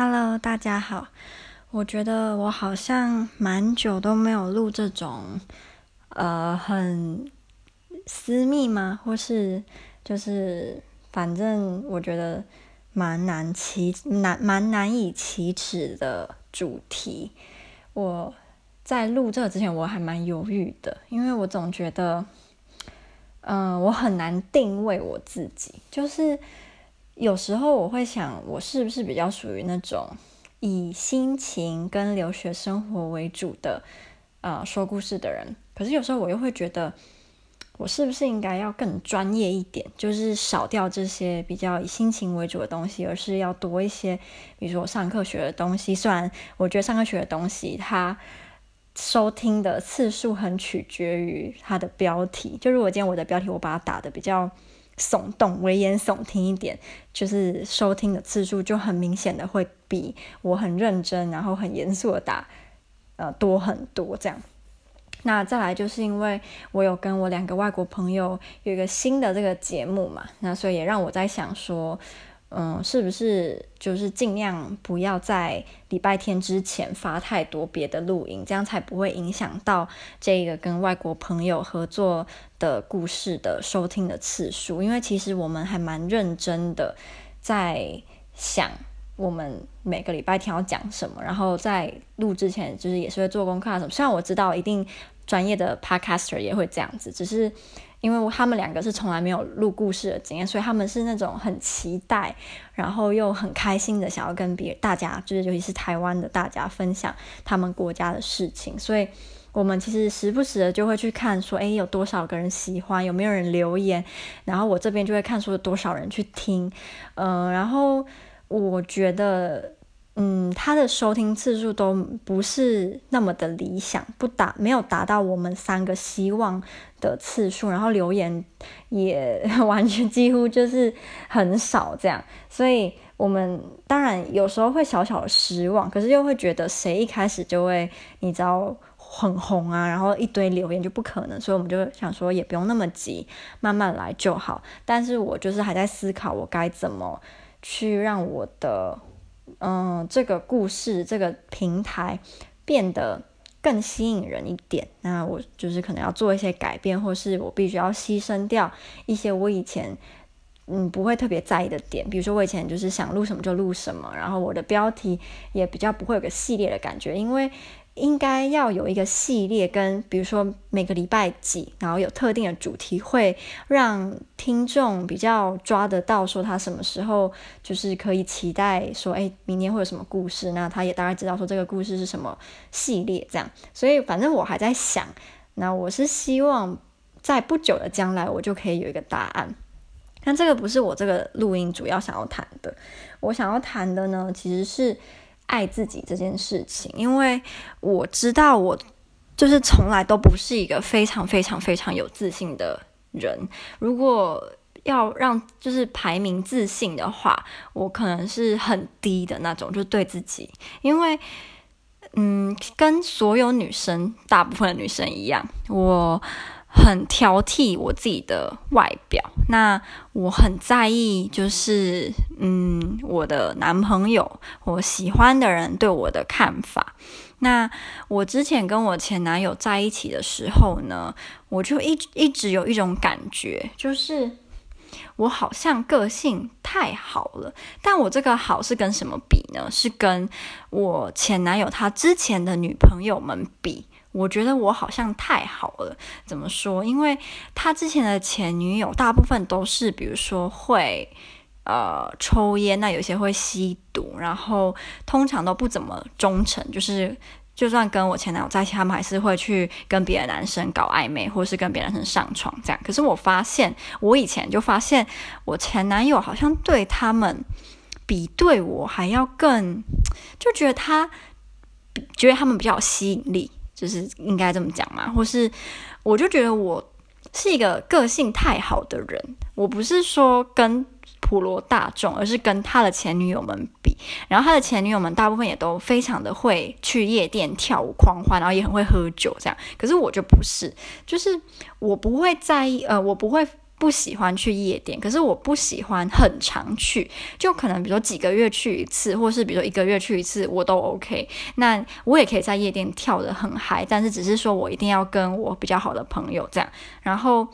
Hello，大家好。我觉得我好像蛮久都没有录这种，呃，很私密吗？或是就是反正我觉得蛮难启难蛮难以启齿的主题。我在录这个之前，我还蛮犹豫的，因为我总觉得，嗯、呃，我很难定位我自己，就是。有时候我会想，我是不是比较属于那种以心情跟留学生活为主的，呃，说故事的人。可是有时候我又会觉得，我是不是应该要更专业一点，就是少掉这些比较以心情为主的东西，而是要多一些，比如说我上课学的东西。虽然我觉得上课学的东西，它收听的次数很取决于它的标题。就如果今天我的标题我把它打得比较。耸动、危言耸听一点，就是收听的次数就很明显的会比我很认真，然后很严肃的打，呃，多很多这样。那再来就是因为我有跟我两个外国朋友有一个新的这个节目嘛，那所以也让我在想说。嗯，是不是就是尽量不要在礼拜天之前发太多别的录音，这样才不会影响到这个跟外国朋友合作的故事的收听的次数。因为其实我们还蛮认真的在想我们每个礼拜天要讲什么，然后在录之前就是也是会做功课啊什么。虽然我知道一定专业的 podcaster 也会这样子，只是。因为他们两个是从来没有录故事的经验，所以他们是那种很期待，然后又很开心的想要跟别大家，就是尤其是台湾的大家分享他们国家的事情。所以我们其实时不时的就会去看，说，哎，有多少个人喜欢，有没有人留言，然后我这边就会看，说有多少人去听，嗯、然后我觉得。嗯，他的收听次数都不是那么的理想，不达没有达到我们三个希望的次数，然后留言也 完全几乎就是很少这样，所以我们当然有时候会小小的失望，可是又会觉得谁一开始就会你知道很红啊，然后一堆留言就不可能，所以我们就想说也不用那么急，慢慢来就好。但是我就是还在思考我该怎么去让我的。嗯，这个故事这个平台变得更吸引人一点，那我就是可能要做一些改变，或是我必须要牺牲掉一些我以前嗯不会特别在意的点，比如说我以前就是想录什么就录什么，然后我的标题也比较不会有个系列的感觉，因为。应该要有一个系列，跟比如说每个礼拜几，然后有特定的主题，会让听众比较抓得到，说他什么时候就是可以期待说，哎，明年会有什么故事，那他也大概知道说这个故事是什么系列这样。所以反正我还在想，那我是希望在不久的将来，我就可以有一个答案。但这个不是我这个录音主要想要谈的，我想要谈的呢，其实是。爱自己这件事情，因为我知道我就是从来都不是一个非常非常非常有自信的人。如果要让就是排名自信的话，我可能是很低的那种，就对自己。因为，嗯，跟所有女生，大部分女生一样，我。很挑剔我自己的外表，那我很在意，就是嗯，我的男朋友，我喜欢的人对我的看法。那我之前跟我前男友在一起的时候呢，我就一一直有一种感觉，就是我好像个性太好了。但我这个好是跟什么比呢？是跟我前男友他之前的女朋友们比。我觉得我好像太好了，怎么说？因为他之前的前女友大部分都是，比如说会呃抽烟，那有些会吸毒，然后通常都不怎么忠诚。就是就算跟我前男友在一起，他们还是会去跟别的男生搞暧昧，或是跟别的男生上床这样。可是我发现，我以前就发现，我前男友好像对他们比对我还要更，就觉得他觉得他们比较有吸引力。就是应该这么讲嘛，或是我就觉得我是一个个性太好的人，我不是说跟普罗大众，而是跟他的前女友们比，然后他的前女友们大部分也都非常的会去夜店跳舞狂欢，然后也很会喝酒这样，可是我就不是，就是我不会在意，呃，我不会不喜欢去夜店，可是我不喜欢很常去，就可能比如说几个月去一次，或是比如说一个月去一次，我都 OK。那我也可以在夜店跳得很嗨，但是只是说我一定要跟我比较好的朋友这样，然后。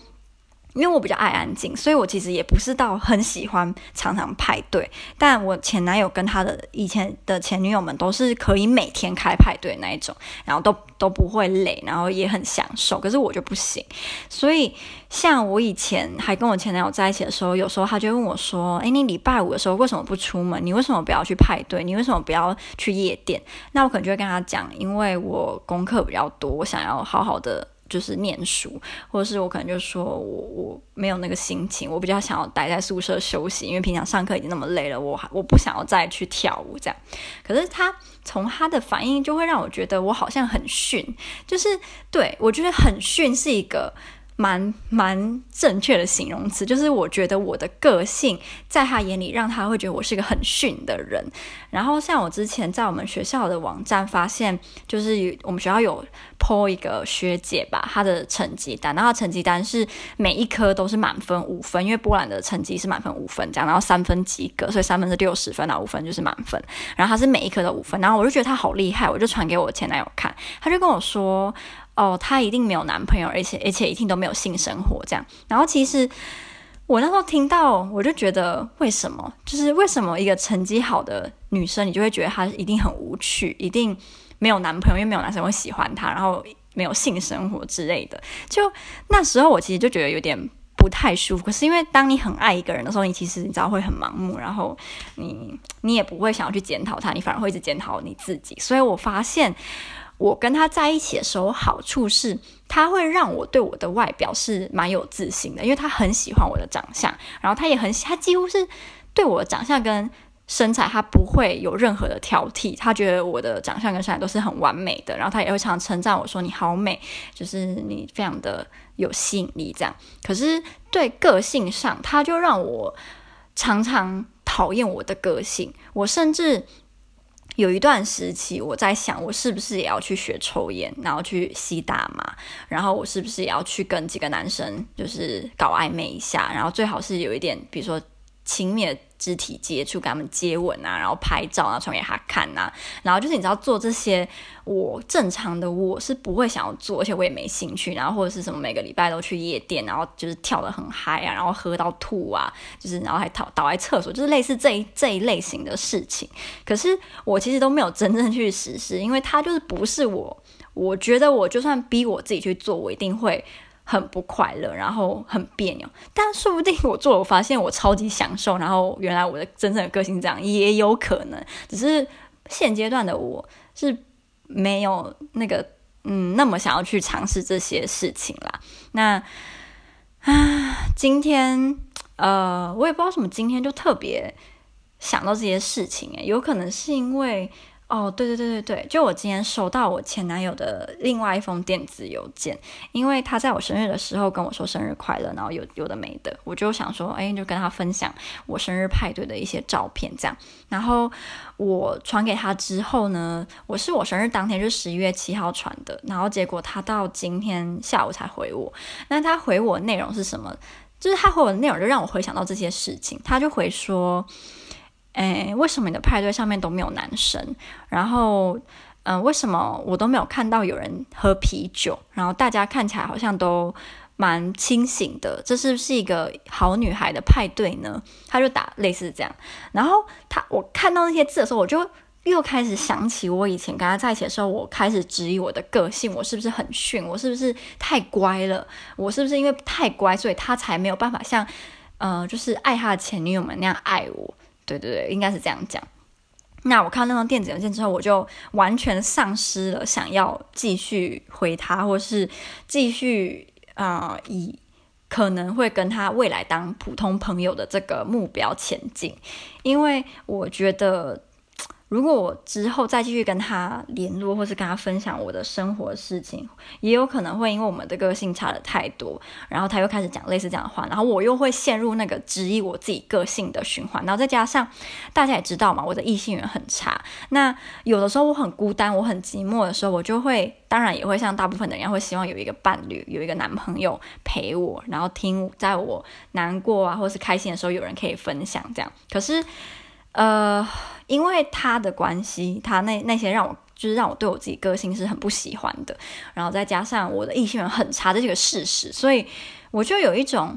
因为我比较爱安静，所以我其实也不是到很喜欢常常派对。但我前男友跟他的以前的前女友们都是可以每天开派对那一种，然后都都不会累，然后也很享受。可是我就不行。所以像我以前还跟我前男友在一起的时候，有时候他就问我说：“诶，你礼拜五的时候为什么不出门？你为什么不要去派对？你为什么不要去夜店？”那我可能就会跟他讲：“因为我功课比较多，我想要好好的。”就是念书，或者是我可能就说我我没有那个心情，我比较想要待在宿舍休息，因为平常上课已经那么累了，我我不想要再去跳舞这样。可是他从他的反应就会让我觉得我好像很逊，就是对，我觉得很逊是一个。蛮蛮正确的形容词，就是我觉得我的个性在他眼里，让他会觉得我是一个很逊的人。然后像我之前在我们学校的网站发现，就是我们学校有 po 一个学姐吧，她的成绩单，然后成绩单是每一科都是满分五分，因为波兰的成绩是满分五分这样，然后三分及格，所以三分是六十分，然后五分就是满分。然后她是每一科都五分，然后我就觉得她好厉害，我就传给我前男友看，他就跟我说。哦，她一定没有男朋友，而且而且一定都没有性生活这样。然后其实我那时候听到，我就觉得为什么？就是为什么一个成绩好的女生，你就会觉得她一定很无趣，一定没有男朋友，因为没有男生会喜欢她，然后没有性生活之类的。就那时候我其实就觉得有点不太舒服。可是因为当你很爱一个人的时候，你其实你知道会很盲目，然后你你也不会想要去检讨他，你反而会一直检讨你自己。所以我发现。我跟他在一起的时候，好处是他会让我对我的外表是蛮有自信的，因为他很喜欢我的长相，然后他也很喜，他几乎是对我的长相跟身材，他不会有任何的挑剔，他觉得我的长相跟身材都是很完美的，然后他也会常常称赞我说你好美，就是你非常的有吸引力这样。可是对个性上，他就让我常常讨厌我的个性，我甚至。有一段时期，我在想，我是不是也要去学抽烟，然后去吸大麻，然后我是不是也要去跟几个男生就是搞暧昧一下，然后最好是有一点，比如说。亲密的肢体接触，跟他们接吻啊，然后拍照啊，传给他看啊，然后就是你知道做这些，我正常的我是不会想要做，而且我也没兴趣，然后或者是什么每个礼拜都去夜店，然后就是跳得很嗨啊，然后喝到吐啊，就是然后还倒倒在厕所，就是类似这一这一类型的事情。可是我其实都没有真正去实施，因为他就是不是我，我觉得我就算逼我自己去做，我一定会。很不快乐，然后很别扭，但说不定我做了，我发现我超级享受，然后原来我的真正的个性这样也有可能，只是现阶段的我是没有那个嗯那么想要去尝试这些事情啦。那啊，今天呃，我也不知道什么，今天就特别想到这些事情，诶，有可能是因为。哦，对对对对对，就我今天收到我前男友的另外一封电子邮件，因为他在我生日的时候跟我说生日快乐，然后有有的没的，我就想说，哎，就跟他分享我生日派对的一些照片，这样。然后我传给他之后呢，我是我生日当天，就十一月七号传的，然后结果他到今天下午才回我。那他回我内容是什么？就是他回我的内容就让我回想到这些事情，他就回说。诶，为什么你的派对上面都没有男生？然后，嗯、为什么我都没有看到有人喝啤酒？然后大家看起来好像都蛮清醒的，这是不是一个好女孩的派对呢？他就打类似这样。然后他，我看到那些字的时候，我就又开始想起我以前跟他在一起的时候，我开始质疑我的个性，我是不是很逊？我是不是太乖了？我是不是因为太乖，所以他才没有办法像，呃，就是爱他的前女友们那样爱我？对对对，应该是这样讲。那我看到那封电子邮件之后，我就完全丧失了想要继续回他，或是继续啊、呃，以可能会跟他未来当普通朋友的这个目标前进。因为我觉得，如果我之后再继续跟他联络，或是跟他分享我的生活事情，也有可能会因为我们的个性差得太多，然后他又开始讲类似这样的话，然后我又会陷入那个质疑我自己个性的循环。然后再加上大家也知道嘛，我的异性缘很差。那有的时候我很孤单，我很寂寞的时候，我就会当然也会像大部分的人会希望有一个伴侣，有一个男朋友陪我，然后听在我难过啊或是开心的时候有人可以分享这样。可是。呃，因为他的关系，他那那些让我就是让我对我自己个性是很不喜欢的，然后再加上我的异性缘很差的这个事实，所以我就有一种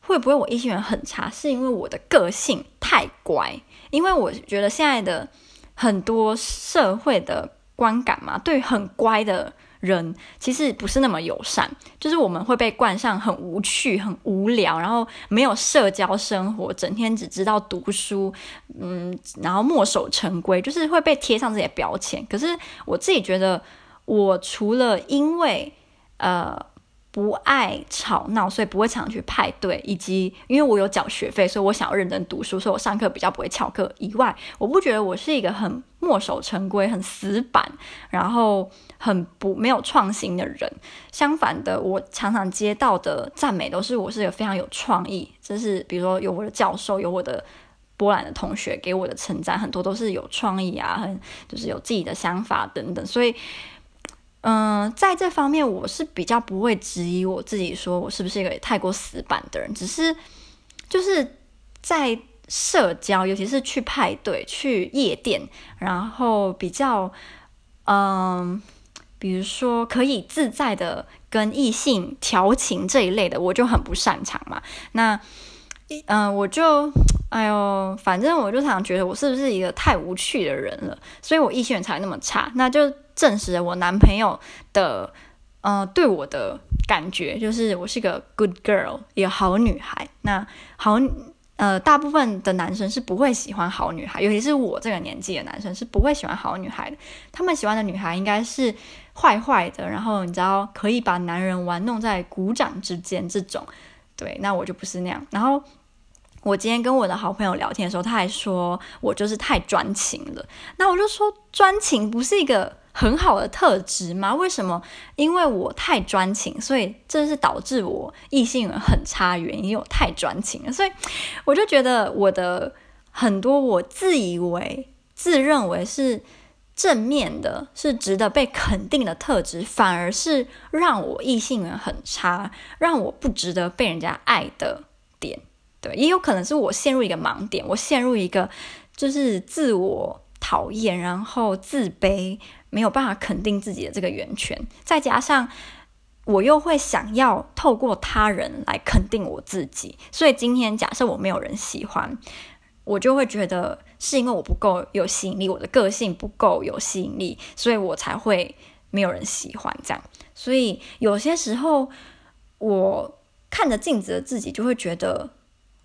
会不会我异性缘很差，是因为我的个性太乖？因为我觉得现在的很多社会的观感嘛，对很乖的。人其实不是那么友善，就是我们会被冠上很无趣、很无聊，然后没有社交生活，整天只知道读书，嗯，然后墨守成规，就是会被贴上这些标签。可是我自己觉得，我除了因为呃。不爱吵闹，所以不会常去派对，以及因为我有缴学费，所以我想要认真读书，所以我上课比较不会翘课。以外，我不觉得我是一个很墨守成规、很死板，然后很不没有创新的人。相反的，我常常接到的赞美都是我是一个非常有创意，就是比如说有我的教授，有我的波兰的同学给我的称赞，很多都是有创意啊，很就是有自己的想法等等，所以。嗯，在这方面我是比较不会质疑我自己，说我是不是一个太过死板的人。只是就是在社交，尤其是去派对、去夜店，然后比较嗯，比如说可以自在的跟异性调情这一类的，我就很不擅长嘛。那嗯，我就哎呦，反正我就常常觉得我是不是一个太无趣的人了，所以我异性缘才那么差。那就。证实了我男朋友的，呃，对我的感觉就是我是个 good girl，一个好女孩。那好，呃，大部分的男生是不会喜欢好女孩，尤其是我这个年纪的男生是不会喜欢好女孩的。他们喜欢的女孩应该是坏坏的，然后你知道可以把男人玩弄在股掌之间这种。对，那我就不是那样。然后我今天跟我的好朋友聊天的时候，他还说我就是太专情了。那我就说专情不是一个。很好的特质吗？为什么？因为我太专情，所以这是导致我异性缘很差原因。我太专情了，所以我就觉得我的很多我自以为、自认为是正面的、是值得被肯定的特质，反而是让我异性缘很差，让我不值得被人家爱的点。对，也有可能是我陷入一个盲点，我陷入一个就是自我讨厌，然后自卑。没有办法肯定自己的这个源泉，再加上我又会想要透过他人来肯定我自己，所以今天假设我没有人喜欢，我就会觉得是因为我不够有吸引力，我的个性不够有吸引力，所以我才会没有人喜欢这样。所以有些时候我看着镜子的自己，就会觉得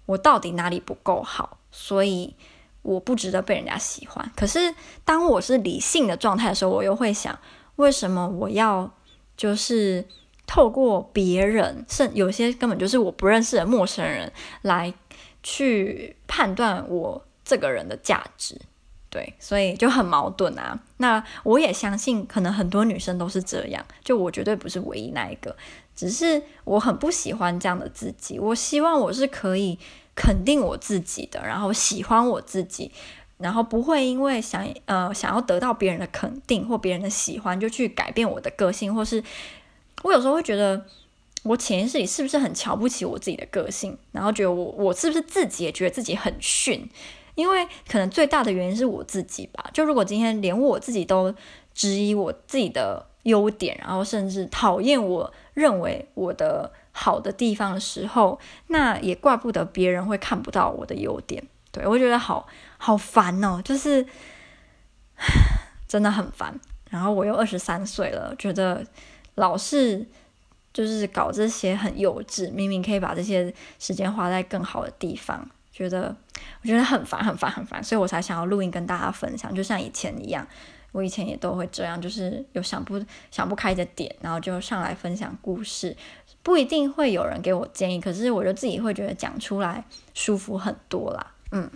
我到底哪里不够好，所以。我不值得被人家喜欢，可是当我是理性的状态的时候，我又会想，为什么我要就是透过别人，甚有些根本就是我不认识的陌生人来去判断我这个人的价值？对，所以就很矛盾啊。那我也相信，可能很多女生都是这样，就我绝对不是唯一那一个，只是我很不喜欢这样的自己。我希望我是可以。肯定我自己的，然后喜欢我自己，然后不会因为想呃想要得到别人的肯定或别人的喜欢，就去改变我的个性，或是我有时候会觉得我潜意识里是不是很瞧不起我自己的个性，然后觉得我我是不是自己也觉得自己很逊，因为可能最大的原因是我自己吧。就如果今天连我自己都质疑我自己的优点，然后甚至讨厌我认为我的。好的地方的时候，那也怪不得别人会看不到我的优点。对，我觉得好好烦哦，就是真的很烦。然后我又二十三岁了，觉得老是就是搞这些很幼稚，明明可以把这些时间花在更好的地方，觉得我觉得很烦，很烦，很烦。所以我才想要录音跟大家分享，就像以前一样，我以前也都会这样，就是有想不想不开的点，然后就上来分享故事。不一定会有人给我建议，可是我就自己会觉得讲出来舒服很多啦，嗯。